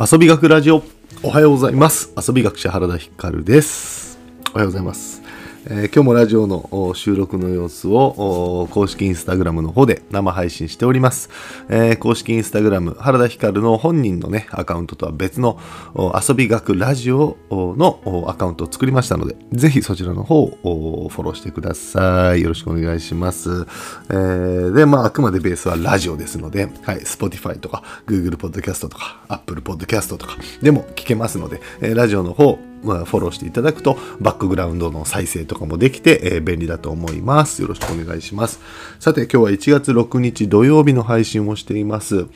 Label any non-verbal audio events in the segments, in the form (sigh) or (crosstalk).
遊び学ラジオ。おはようございます。遊び学者原田光です。おはようございます。えー、今日もラジオの収録の様子を公式インスタグラムの方で生配信しております。えー、公式インスタグラム原田光の本人のね、アカウントとは別の遊び学ラジオのアカウントを作りましたので、ぜひそちらの方をフォローしてください。よろしくお願いします。えー、で、まあ、あくまでベースはラジオですので、はい、Spotify とか Google Podcast とか Apple Podcast とかでも聞けますので、えラジオの方、まあ、フォローしていただくと、バックグラウンドの再生とかもできて、えー、便利だと思います。よろしくお願いします。さて、今日は1月6日土曜日の配信をしています。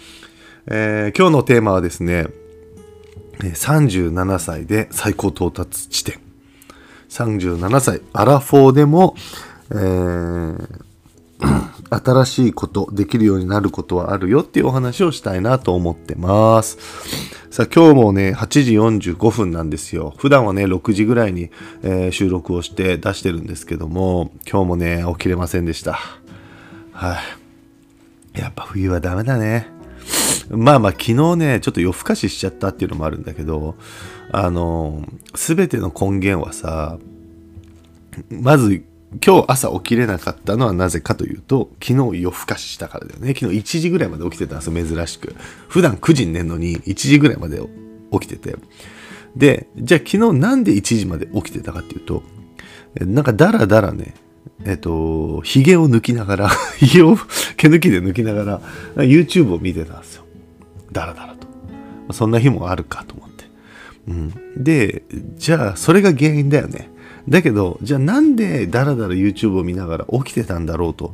えー、今日のテーマはですね、37歳で最高到達地点。37歳、アラフォーでも、えー新しいこと、できるようになることはあるよっていうお話をしたいなと思ってます。さあ今日もね、8時45分なんですよ。普段はね、6時ぐらいに、えー、収録をして出してるんですけども、今日もね、起きれませんでした。はい、やっぱ冬はダメだね。まあまあ昨日ね、ちょっと夜更かししちゃったっていうのもあるんだけど、あの、すべての根源はさ、まず今日朝起きれなかったのはなぜかというと、昨日夜更かししたからだよね。昨日1時ぐらいまで起きてたんですよ、珍しく。普段9時に寝るのに1時ぐらいまで起きてて。で、じゃあ昨日なんで1時まで起きてたかっていうと、なんかダラダラね、えっと、髭を抜きながら、(laughs) 髭を毛抜きで抜きながら、YouTube を見てたんですよ。ダラダラと。そんな日もあるかと思って。うん。で、じゃあ、それが原因だよね。だけど、じゃあなんでダラダラ YouTube を見ながら起きてたんだろうと、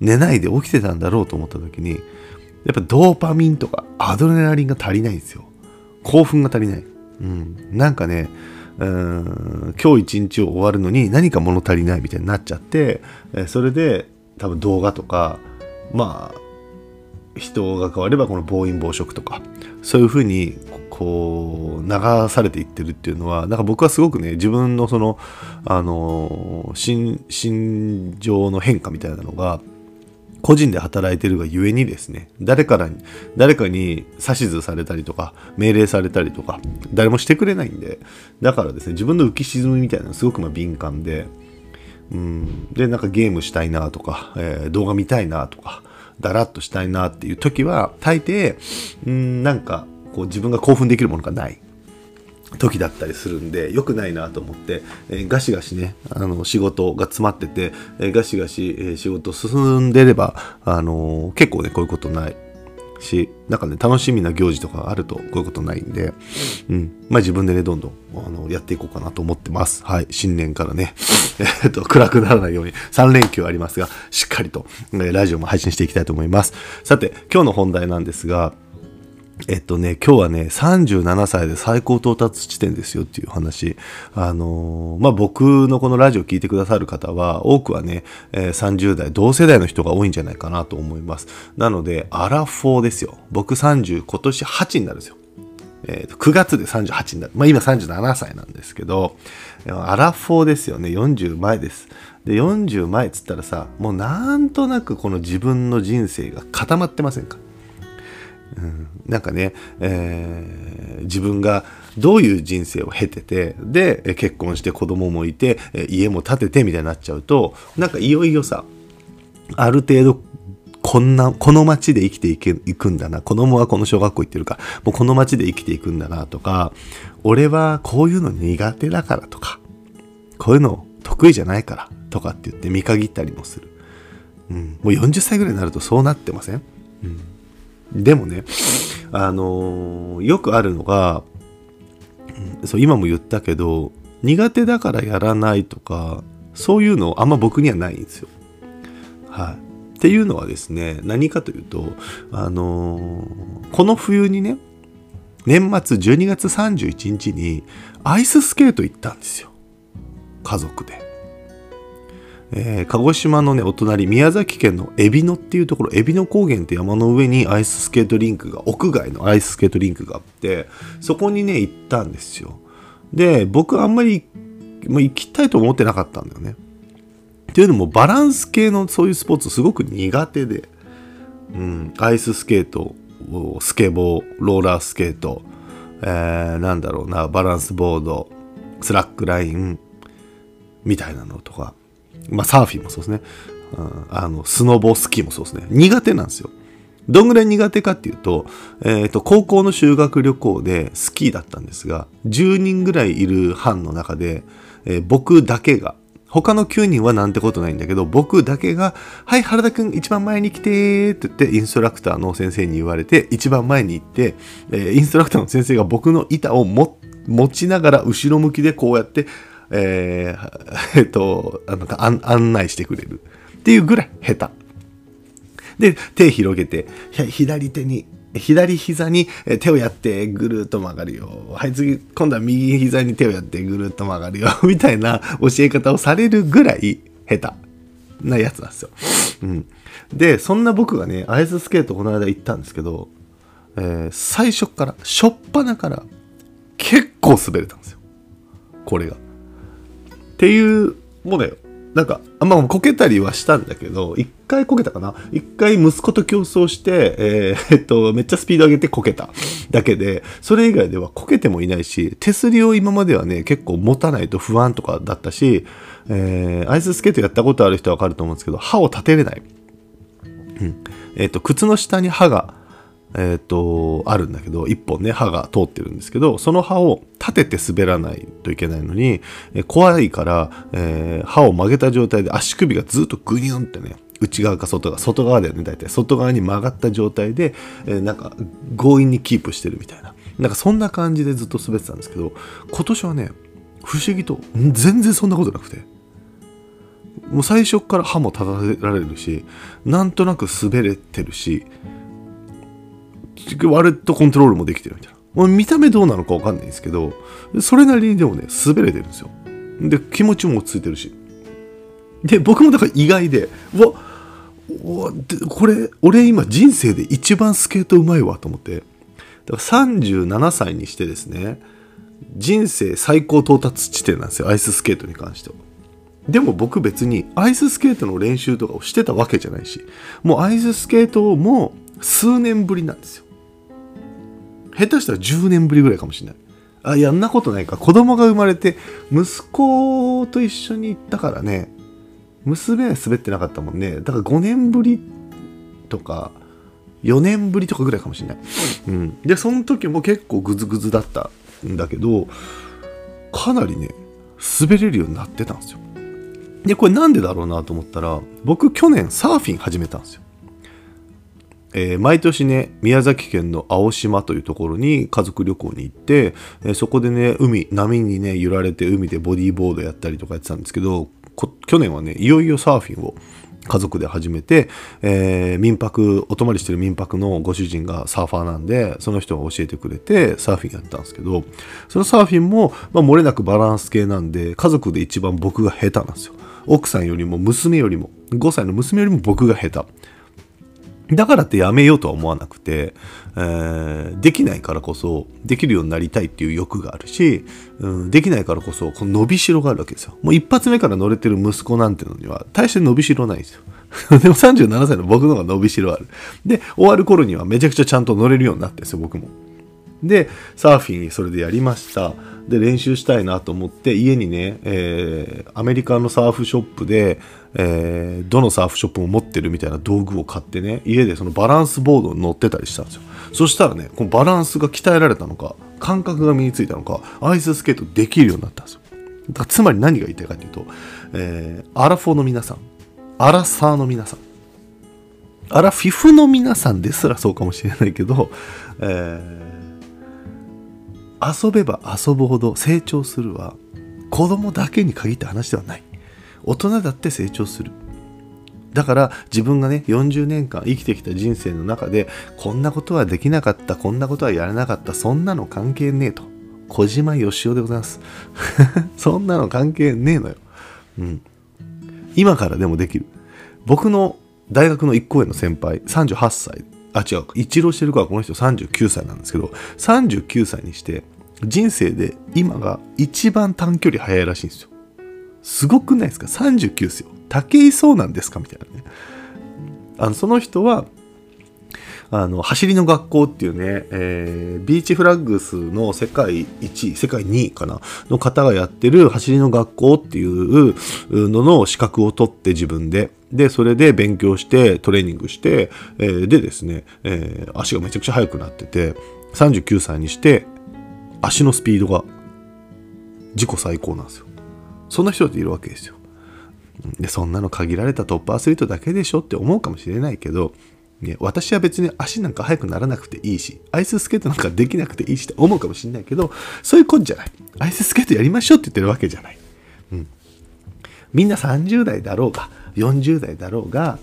寝ないで起きてたんだろうと思った時に、やっぱドーパミンとかアドレナリンが足りないんですよ。興奮が足りない。うん。なんかね、今日一日を終わるのに何か物足りないみたいになっちゃって、それで多分動画とか、まあ、人が変わればこの暴飲暴食とか、そういうふうにこう流されていってるっていうのはなんか僕はすごくね自分のそのあの心心情の変化みたいなのが個人で働いてるがゆえにですね誰から誰かに指図されたりとか命令されたりとか誰もしてくれないんでだからですね自分の浮き沈みみたいなのすごくま敏感でうんでなんかゲームしたいなとか、えー、動画見たいなとかだらっとしたいなっていう時は大抵うんなんかこう自分が興奮できるものがない。時だったりするんで良くないなと思って、えー、ガシガシねあの仕事が詰まってて、えー、ガシガシ、えー、仕事進んでれば、あの、結構ねこういうことない。しなんかね楽しみな行事とかあるとこういうことないんで、うん。まあ、自分でねどんどんあのやっていこうかなと思ってます。はい。新年からね (laughs) えっと暗くならないように3連休ありますがしっかりと、えー、ラジオも配信していきたいと思います。さて今日の本題なんですがえっとね、今日はね、37歳で最高到達地点ですよっていう話。あのー、まあ、僕のこのラジオ聞いてくださる方は、多くはね、え、30代、同世代の人が多いんじゃないかなと思います。なので、アラフォーですよ。僕30、今年8になるんですよ。えー、と9月で38になる。まあ、今37歳なんですけど、アラフォーですよね。40前です。で、40前っつったらさ、もうなんとなくこの自分の人生が固まってませんか？うん、なんかね、えー、自分がどういう人生を経ててで結婚して子供もいて家も建ててみたいになっちゃうとなんかいよいよさある程度こんな、この街で生きていけいくんだな。子供はこの小学校行ってるから、もうこの街で生きていくんだなとか、俺はこういうの苦手だからとか、こういうの得意じゃないからとかって言って見限ったりもする。うん、もう40歳ぐらいになるとそうなってません、うんでもね、あのー、よくあるのが、そう今も言ったけど、苦手だからやらないとか、そういうのあんま僕にはないんですよ。はい。っていうのはですね、何かというと、あのー、この冬にね、年末12月31日にアイススケート行ったんですよ。家族で。えー、鹿児島のね、お隣、宮崎県のえびのっていうところ、えびの高原って山の上にアイススケートリンクが、屋外のアイススケートリンクがあって、そこにね、行ったんですよ。で、僕あんまり、まあ、行きたいと思ってなかったんだよね。っていうのも、バランス系のそういうスポーツすごく苦手で、うん、アイススケート、スケボー、ローラースケート、えー、なんだろうな、バランスボード、スラックライン、みたいなのとか、まあサーフィンもそうですね。うん、あの、スノボスキーもそうですね。苦手なんですよ。どんぐらい苦手かっていうと、えっ、ー、と、高校の修学旅行でスキーだったんですが、10人ぐらいいる班の中で、えー、僕だけが、他の9人はなんてことないんだけど、僕だけが、はい、原田くん一番前に来てーって言って、インストラクターの先生に言われて、一番前に行って、えー、インストラクターの先生が僕の板を持ちながら後ろ向きでこうやって、えー、(laughs) えっと、あの案内してくれるっていうぐらい下手。で、手広げて、左手に、左膝に手をやってぐるっと曲がるよ。はい、次、今度は右膝に手をやってぐるっと曲がるよ。(laughs) みたいな教え方をされるぐらい下手なやつなんですよ。うん。で、そんな僕がね、アイススケートこの間行ったんですけど、えー、最初から、しょっぱなから結構滑れたんですよ。これが。ていう、もうね、なんかあ、まあ、こけたりはしたんだけど、一回こけたかな？一回息子と競争して、えー、えっと、めっちゃスピード上げてこけただけで、それ以外ではこけてもいないし、手すりを今まではね、結構持たないと不安とかだったし、えー、アイススケートやったことある人はわかると思うんですけど、刃を立てれない。うん。えっと、靴の下に刃がえっ、ー、と、あるんだけど、一本ね、刃が通ってるんですけど、その刃を立てて滑らないといけないのに、え怖いから、えー、刃を曲げた状態で足首がずっとグニュンってね、内側か外側、外側だよね、大体。外側に曲がった状態で、えー、なんか強引にキープしてるみたいな。なんかそんな感じでずっと滑ってたんですけど、今年はね、不思議と、全然そんなことなくて。もう最初から刃も立てられるし、なんとなく滑れてるし、割とコントロールもできてるみたいな。見た目どうなのかわかんないんですけど、それなりにでもね、滑れてるんですよ。で、気持ちも落ち着いてるし。で、僕もだから意外で、うわ、うわこれ、俺今人生で一番スケートうまいわと思って。だから37歳にしてですね、人生最高到達地点なんですよ、アイススケートに関しては。でも僕別にアイススケートの練習とかをしてたわけじゃないし、もうアイススケートも数年ぶりなんですよ。下手したら10年ぶりぐらいかもしれない。あ、やんなことないか。子供が生まれて、息子と一緒に行ったからね、娘は滑ってなかったもんね。だから5年ぶりとか、4年ぶりとかぐらいかもしれない。うん。で、その時も結構グズグズだったんだけど、かなりね、滑れるようになってたんですよ。で、これなんでだろうなと思ったら、僕去年サーフィン始めたんですよ。えー、毎年ね、宮崎県の青島というところに家族旅行に行って、えー、そこでね、海、波にね、揺られて海でボディーボードやったりとかやってたんですけど、去年はね、いよいよサーフィンを家族で始めて、えー、民泊、お泊まりしてる民泊のご主人がサーファーなんで、その人が教えてくれて、サーフィンやったんですけど、そのサーフィンも、まあ、漏れなくバランス系なんで、家族で一番僕が下手なんですよ。奥さんよりも娘よりも、5歳の娘よりも僕が下手。だからってやめようとは思わなくて、えー、できないからこそ、できるようになりたいっていう欲があるし、うん、できないからこそ、この伸びしろがあるわけですよ。もう一発目から乗れてる息子なんてのには、大して伸びしろないんですよ。(laughs) でも37歳の僕の方が伸びしろある。で、終わる頃にはめちゃくちゃちゃんと乗れるようになってるんですよ、僕も。で、サーフィンそれでやりました。で、練習したいなと思って、家にね、えー、アメリカのサーフショップで、えー、どのサーフショップも持ってるみたいな道具を買ってね、家でそのバランスボードに乗ってたりしたんですよ。そしたらね、このバランスが鍛えられたのか、感覚が身についたのか、アイススケートできるようになったんですよ。だつまり何が言いたいかというと、えー、アラフォーの皆さん、アラサーの皆さん、アラフィフの皆さんですらそうかもしれないけど、えー遊べば遊ぶほど成長するは子供だけに限った話ではない。大人だって成長する。だから自分がね40年間生きてきた人生の中でこんなことはできなかったこんなことはやれなかったそんなの関係ねえと。小島よしおでございます。(laughs) そんなの関係ねえのよ、うん、今からでもできる。僕の大学の1個上の先輩38歳。あ、違う。一浪してるかはこの人39歳なんですけど、39歳にして、人生で今が一番短距離速いらしいんですよ。すごくないですか ?39 ですよ。武井壮なんですか？みたいなね。あの、その人は、あの、走りの学校っていうね、えー、ビーチフラッグスの世界1位、世界2位かな、の方がやってる走りの学校っていうのの資格を取って自分で、で、それで勉強して、トレーニングして、えー、でですね、えー、足がめちゃくちゃ速くなってて、39歳にして、足のスピードが自己最高なんですよ。そんな人っているわけですよ。で、そんなの限られたトップアスリートだけでしょって思うかもしれないけど、ね、私は別に足なんか速くならなくていいし、アイススケートなんかできなくていいしって思うかもしれないけど、そういうことじゃない。アイススケートやりましょうって言ってるわけじゃない。うん。みんな30代だろうが、40代だろうが、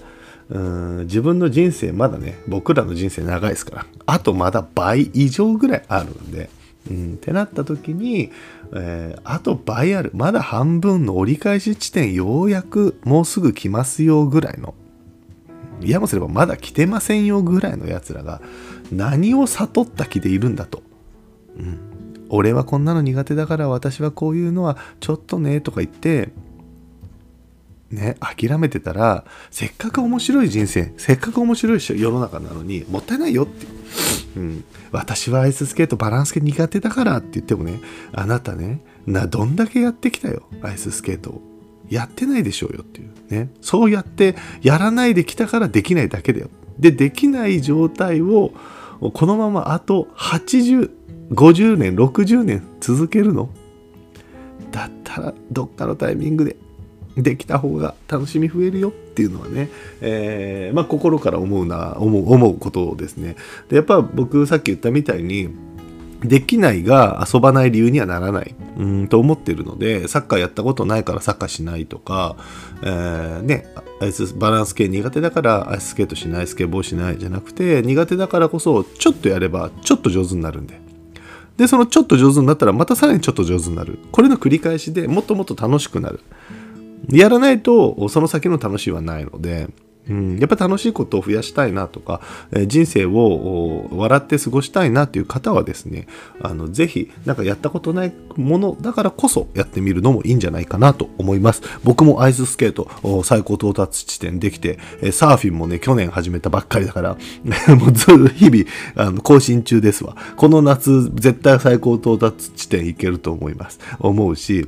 うん自分の人生まだね、僕らの人生長いですから、あとまだ倍以上ぐらいあるんで、うん、ってなった時に、えー、あと倍ある。まだ半分の折り返し地点ようやくもうすぐ来ますよぐらいの。いやもすればまだ来てませんよぐらいのやつらが何を悟った気でいるんだと。うん。俺はこんなの苦手だから私はこういうのはちょっとねとか言ってね、諦めてたら、せっかく面白い人生、せっかく面白い世の中なのに、もったいないよって。うん。私はアイススケートバランス系苦手だからって言ってもね、あなたね、な、どんだけやってきたよ、アイススケートを。やってないでしょうよっていうね。そうやってやらないできたからできないだけだよ。で、できない状態を、このままあと80、50年、60年続けるの？だったら、どっかのタイミングでできた方が楽しみ増えるよっていうのはね、えー、まあ、心から思うな思う思うことですね。でやっぱ僕さっき言ったみたいにできないが遊ばない理由にはならないうんと思ってるのでサッカーやったことないからサッカーしないとか、えー、ねアイスバランス系苦手だからアイススケートしないスケボーしないじゃなくて苦手だからこそちょっとやればちょっと上手になるんで。でそのちょっと上手になったらまたさらにちょっと上手になる。これの繰り返しでもっともっと楽しくなる。やらないとその先の楽しいはないので、うん、やっぱ楽しいことを増やしたいなとか、え、人生を笑って過ごしたいなっていう方はですね、あの、ぜひ、なんかやったことないものだからこそやってみるのもいいんじゃないかなと思います。僕もアイススケート最高到達地点できて、サーフィンもね、去年始めたばっかりだから、(laughs) もうずっと日々、あの、更新中ですわ。この夏、絶対最高到達地点行けると思います。思うし、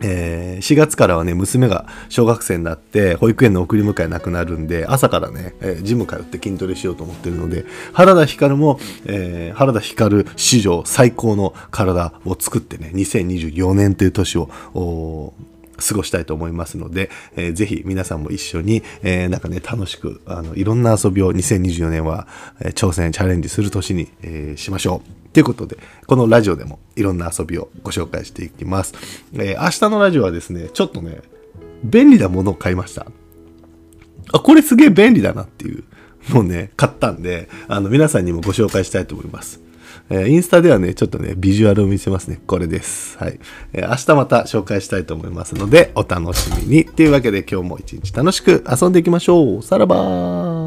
えー、4月からはね、娘が小学生になって、保育園の送り迎えなくなるんで、朝からね、えー、ジム通って筋トレしようと思ってるので、原田光も、えー、原田光史上最高の体を作ってね、2024年という年を、過ごしたいと思いますので、えー、ぜひ皆さんも一緒に、えー、なんかね、楽しく、あの、いろんな遊びを2024年は、えー、挑戦、チャレンジする年に、えー、しましょう。ということで、このラジオでもいろんな遊びをご紹介していきます。えー、明日のラジオはですね、ちょっとね、便利なものを買いました。あ、これすげえ便利だなっていうのをね、買ったんで、あの、皆さんにもご紹介したいと思います。えー、インスタではね、ちょっとね、ビジュアルを見せますね。これです。はい。えー、明日また紹介したいと思いますので、お楽しみに。というわけで今日も一日楽しく遊んでいきましょう。さらばー